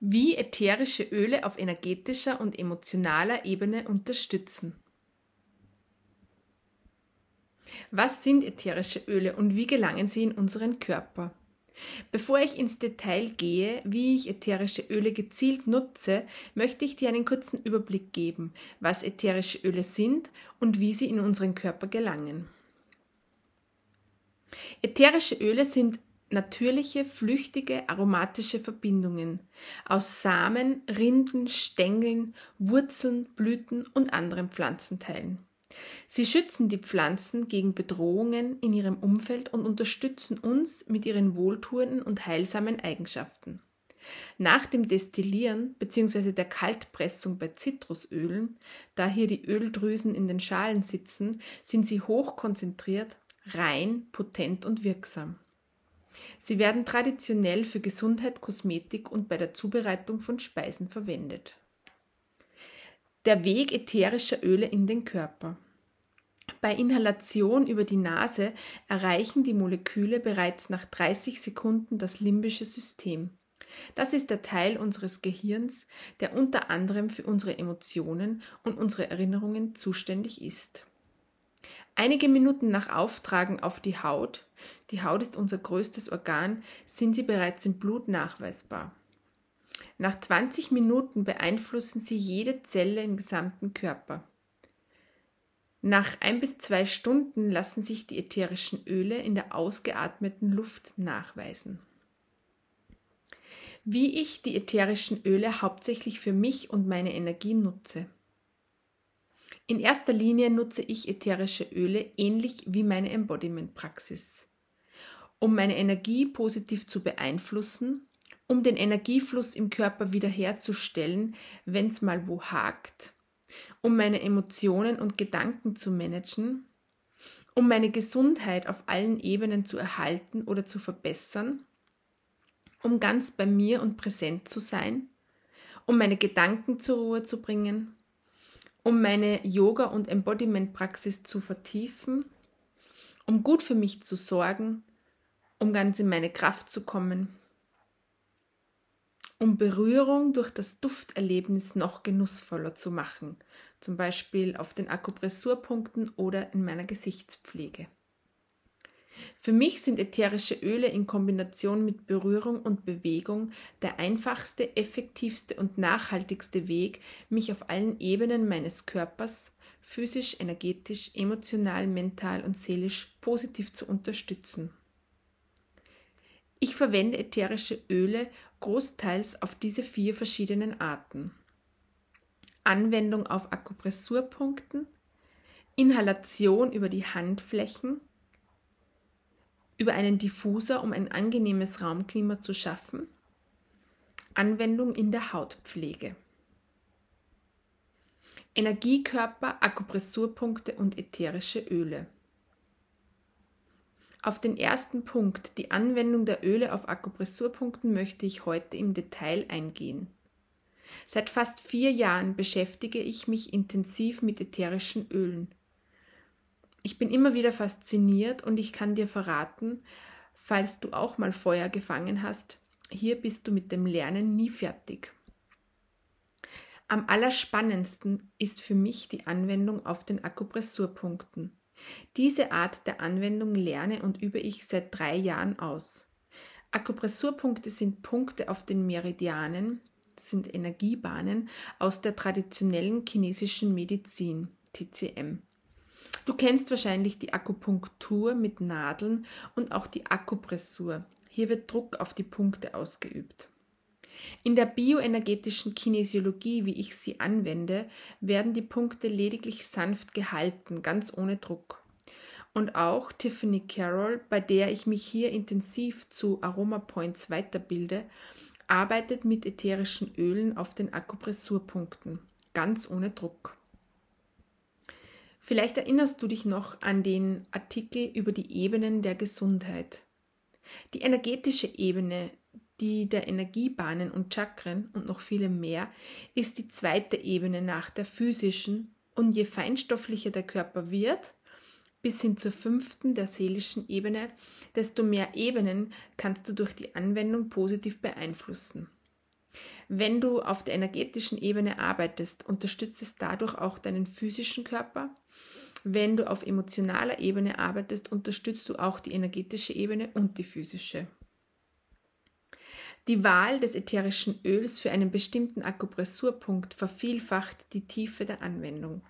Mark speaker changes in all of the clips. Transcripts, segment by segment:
Speaker 1: wie ätherische Öle auf energetischer und emotionaler Ebene unterstützen. Was sind ätherische Öle und wie gelangen sie in unseren Körper? Bevor ich ins Detail gehe, wie ich ätherische Öle gezielt nutze, möchte ich dir einen kurzen Überblick geben, was ätherische Öle sind und wie sie in unseren Körper gelangen. Ätherische Öle sind natürliche, flüchtige, aromatische Verbindungen aus Samen, Rinden, Stängeln, Wurzeln, Blüten und anderen Pflanzenteilen. Sie schützen die Pflanzen gegen Bedrohungen in ihrem Umfeld und unterstützen uns mit ihren wohltuenden und heilsamen Eigenschaften. Nach dem Destillieren bzw. der Kaltpressung bei Zitrusölen, da hier die Öldrüsen in den Schalen sitzen, sind sie hochkonzentriert, rein, potent und wirksam. Sie werden traditionell für Gesundheit, Kosmetik und bei der Zubereitung von Speisen verwendet. Der Weg ätherischer Öle in den Körper. Bei Inhalation über die Nase erreichen die Moleküle bereits nach 30 Sekunden das limbische System. Das ist der Teil unseres Gehirns, der unter anderem für unsere Emotionen und unsere Erinnerungen zuständig ist. Einige Minuten nach Auftragen auf die Haut, die Haut ist unser größtes Organ, sind sie bereits im Blut nachweisbar. Nach 20 Minuten beeinflussen sie jede Zelle im gesamten Körper. Nach ein bis zwei Stunden lassen sich die ätherischen Öle in der ausgeatmeten Luft nachweisen. Wie ich die ätherischen Öle hauptsächlich für mich und meine Energie nutze. In erster Linie nutze ich ätherische Öle ähnlich wie meine Embodiment-Praxis. Um meine Energie positiv zu beeinflussen, um den Energiefluss im Körper wiederherzustellen, wenn es mal wo hakt, um meine Emotionen und Gedanken zu managen, um meine Gesundheit auf allen Ebenen zu erhalten oder zu verbessern, um ganz bei mir und präsent zu sein, um meine Gedanken zur Ruhe zu bringen, um meine Yoga- und Embodiment-Praxis zu vertiefen, um gut für mich zu sorgen, um ganz in meine Kraft zu kommen, um Berührung durch das Dufterlebnis noch genussvoller zu machen, zum Beispiel auf den Akupressurpunkten oder in meiner Gesichtspflege. Für mich sind ätherische Öle in Kombination mit Berührung und Bewegung der einfachste, effektivste und nachhaltigste Weg, mich auf allen Ebenen meines Körpers physisch, energetisch, emotional, mental und seelisch positiv zu unterstützen. Ich verwende ätherische Öle großteils auf diese vier verschiedenen Arten. Anwendung auf Akupressurpunkten, Inhalation über die Handflächen, über einen Diffuser, um ein angenehmes Raumklima zu schaffen. Anwendung in der Hautpflege. Energiekörper, Akupressurpunkte und ätherische Öle. Auf den ersten Punkt, die Anwendung der Öle auf Akupressurpunkten, möchte ich heute im Detail eingehen. Seit fast vier Jahren beschäftige ich mich intensiv mit ätherischen Ölen. Ich bin immer wieder fasziniert und ich kann dir verraten, falls du auch mal Feuer gefangen hast, hier bist du mit dem Lernen nie fertig. Am allerspannendsten ist für mich die Anwendung auf den Akupressurpunkten. Diese Art der Anwendung lerne und übe ich seit drei Jahren aus. Akupressurpunkte sind Punkte auf den Meridianen, sind Energiebahnen aus der traditionellen chinesischen Medizin, TCM. Du kennst wahrscheinlich die Akupunktur mit Nadeln und auch die Akupressur. Hier wird Druck auf die Punkte ausgeübt. In der bioenergetischen Kinesiologie, wie ich sie anwende, werden die Punkte lediglich sanft gehalten, ganz ohne Druck. Und auch Tiffany Carroll, bei der ich mich hier intensiv zu Aroma Points weiterbilde, arbeitet mit ätherischen Ölen auf den Akupressurpunkten, ganz ohne Druck. Vielleicht erinnerst du dich noch an den Artikel über die Ebenen der Gesundheit. Die energetische Ebene die der Energiebahnen und Chakren und noch viele mehr, ist die zweite Ebene nach der physischen und je feinstofflicher der Körper wird, bis hin zur fünften, der seelischen Ebene, desto mehr Ebenen kannst du durch die Anwendung positiv beeinflussen. Wenn du auf der energetischen Ebene arbeitest, unterstützt es dadurch auch deinen physischen Körper. Wenn du auf emotionaler Ebene arbeitest, unterstützt du auch die energetische Ebene und die physische. Die Wahl des ätherischen Öls für einen bestimmten Akupressurpunkt vervielfacht die Tiefe der Anwendung.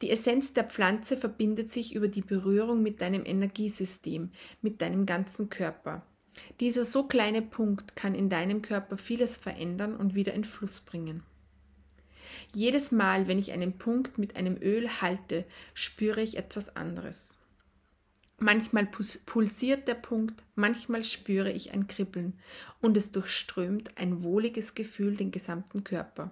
Speaker 1: Die Essenz der Pflanze verbindet sich über die Berührung mit deinem Energiesystem, mit deinem ganzen Körper. Dieser so kleine Punkt kann in deinem Körper vieles verändern und wieder in Fluss bringen. Jedes Mal, wenn ich einen Punkt mit einem Öl halte, spüre ich etwas anderes. Manchmal pulsiert der Punkt, manchmal spüre ich ein Kribbeln und es durchströmt ein wohliges Gefühl den gesamten Körper.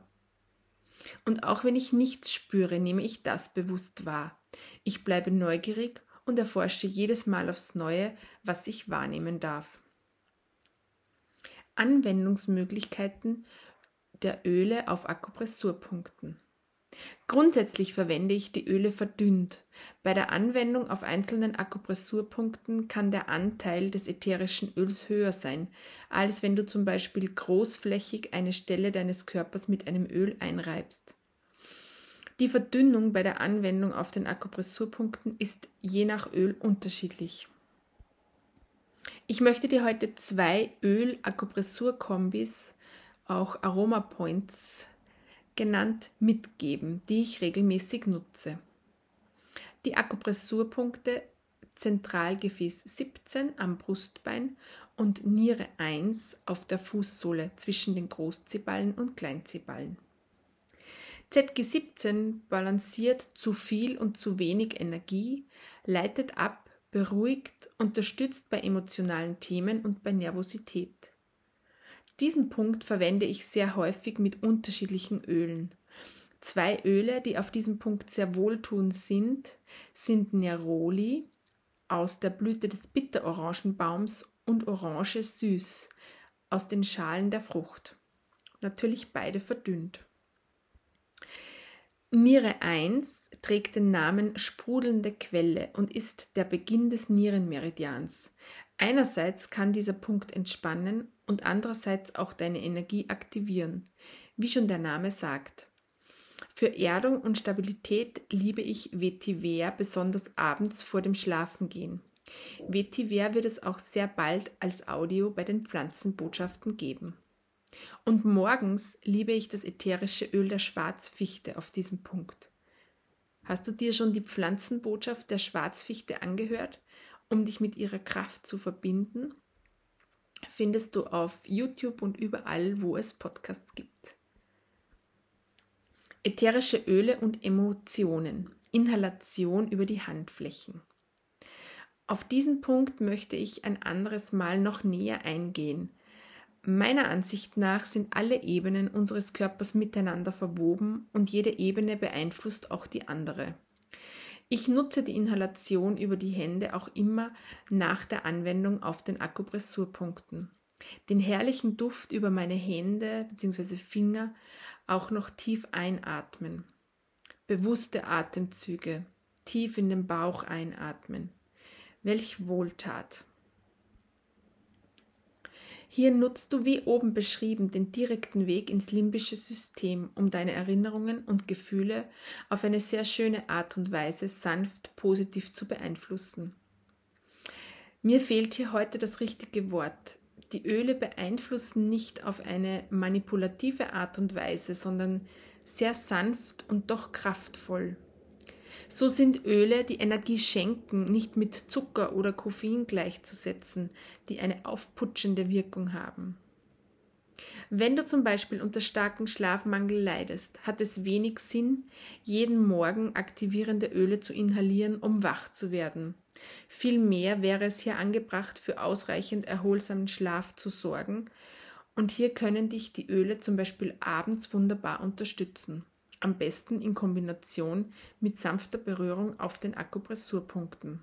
Speaker 1: Und auch wenn ich nichts spüre, nehme ich das bewusst wahr. Ich bleibe neugierig und erforsche jedes Mal aufs Neue, was ich wahrnehmen darf. Anwendungsmöglichkeiten der Öle auf Akupressurpunkten. Grundsätzlich verwende ich die Öle verdünnt. Bei der Anwendung auf einzelnen Akupressurpunkten kann der Anteil des ätherischen Öls höher sein, als wenn du zum Beispiel großflächig eine Stelle deines Körpers mit einem Öl einreibst. Die Verdünnung bei der Anwendung auf den Akupressurpunkten ist je nach Öl unterschiedlich. Ich möchte dir heute zwei Öl-Akupressur-Kombis, auch Aroma Points, genannt mitgeben, die ich regelmäßig nutze. Die Akupressurpunkte Zentralgefäß 17 am Brustbein und Niere 1 auf der Fußsohle zwischen den Großzeballen und Kleinzeballen. ZG17 balanciert zu viel und zu wenig Energie, leitet ab, beruhigt, unterstützt bei emotionalen Themen und bei Nervosität. Diesen Punkt verwende ich sehr häufig mit unterschiedlichen Ölen. Zwei Öle, die auf diesem Punkt sehr wohltuend sind, sind Neroli aus der Blüte des Bitterorangenbaums und Orange Süß aus den Schalen der Frucht. Natürlich beide verdünnt. Niere 1 trägt den Namen sprudelnde Quelle und ist der Beginn des Nierenmeridians. Einerseits kann dieser Punkt entspannen und andererseits auch deine Energie aktivieren, wie schon der Name sagt. Für Erdung und Stabilität liebe ich Vetiver besonders abends vor dem Schlafengehen. Vetiver wird es auch sehr bald als Audio bei den Pflanzenbotschaften geben. Und morgens liebe ich das ätherische Öl der Schwarzfichte auf diesem Punkt. Hast du dir schon die Pflanzenbotschaft der Schwarzfichte angehört, um dich mit ihrer Kraft zu verbinden? Findest du auf YouTube und überall, wo es Podcasts gibt. Ätherische Öle und Emotionen. Inhalation über die Handflächen. Auf diesen Punkt möchte ich ein anderes Mal noch näher eingehen, Meiner Ansicht nach sind alle Ebenen unseres Körpers miteinander verwoben und jede Ebene beeinflusst auch die andere. Ich nutze die Inhalation über die Hände auch immer nach der Anwendung auf den Akupressurpunkten. Den herrlichen Duft über meine Hände bzw. Finger auch noch tief einatmen. Bewusste Atemzüge, tief in den Bauch einatmen. Welch Wohltat! Hier nutzt du wie oben beschrieben den direkten Weg ins limbische System, um deine Erinnerungen und Gefühle auf eine sehr schöne Art und Weise sanft positiv zu beeinflussen. Mir fehlt hier heute das richtige Wort. Die Öle beeinflussen nicht auf eine manipulative Art und Weise, sondern sehr sanft und doch kraftvoll. So sind Öle, die Energie schenken, nicht mit Zucker oder Koffein gleichzusetzen, die eine aufputschende Wirkung haben. Wenn du zum Beispiel unter starkem Schlafmangel leidest, hat es wenig Sinn, jeden Morgen aktivierende Öle zu inhalieren, um wach zu werden. Vielmehr wäre es hier angebracht, für ausreichend erholsamen Schlaf zu sorgen, und hier können dich die Öle zum Beispiel abends wunderbar unterstützen am besten in Kombination mit sanfter Berührung auf den Akupressurpunkten.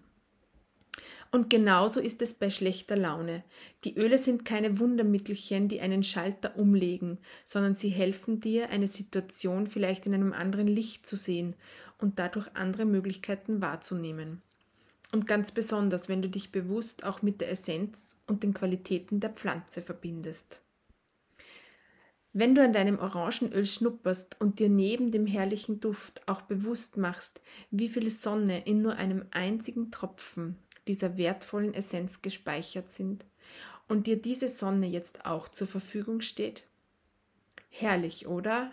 Speaker 1: Und genauso ist es bei schlechter Laune. Die Öle sind keine Wundermittelchen, die einen Schalter umlegen, sondern sie helfen dir, eine Situation vielleicht in einem anderen Licht zu sehen und dadurch andere Möglichkeiten wahrzunehmen. Und ganz besonders, wenn du dich bewusst auch mit der Essenz und den Qualitäten der Pflanze verbindest. Wenn du an deinem Orangenöl schnupperst und dir neben dem herrlichen Duft auch bewusst machst, wie viel Sonne in nur einem einzigen Tropfen dieser wertvollen Essenz gespeichert sind und dir diese Sonne jetzt auch zur Verfügung steht? Herrlich, oder?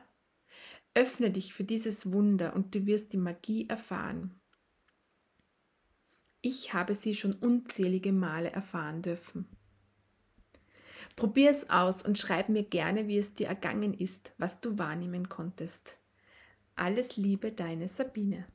Speaker 1: Öffne dich für dieses Wunder und du wirst die Magie erfahren. Ich habe sie schon unzählige Male erfahren dürfen. Probier es aus und schreib mir gerne, wie es dir ergangen ist, was du wahrnehmen konntest. Alles Liebe, deine Sabine.